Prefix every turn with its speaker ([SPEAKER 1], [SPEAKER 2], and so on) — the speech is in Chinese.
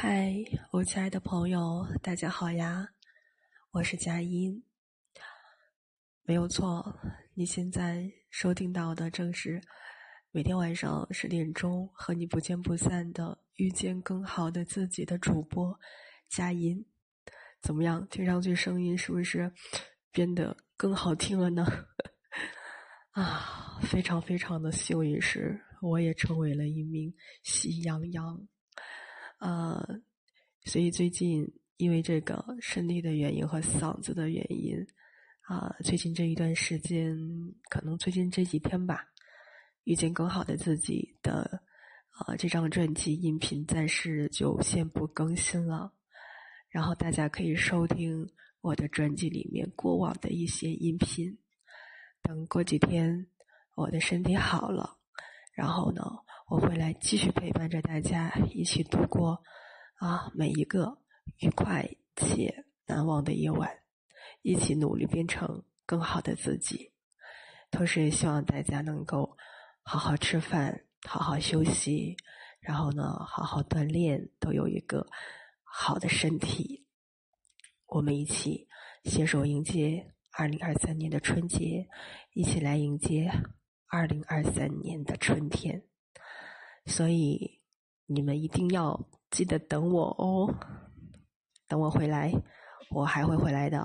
[SPEAKER 1] 嗨，我亲爱的朋友，大家好呀！我是佳音，没有错，你现在收听到的正是每天晚上十点钟和你不见不散的遇见更好的自己的主播佳音。怎么样？听上去声音是不是变得更好听了呢？啊，非常非常的幸运是，我也成为了一名喜羊羊。呃，所以最近因为这个身体的原因和嗓子的原因，啊，最近这一段时间，可能最近这几天吧，遇见更好的自己的，啊，这张专辑音频暂时就先不更新了，然后大家可以收听我的专辑里面过往的一些音频，等过几天我的身体好了，然后呢。我会来继续陪伴着大家，一起度过啊每一个愉快且难忘的夜晚，一起努力变成更好的自己。同时也希望大家能够好好吃饭，好好休息，然后呢好好锻炼，都有一个好的身体。我们一起携手迎接二零二三年的春节，一起来迎接二零二三年的春天。所以，你们一定要记得等我哦，等我回来，我还会回来的。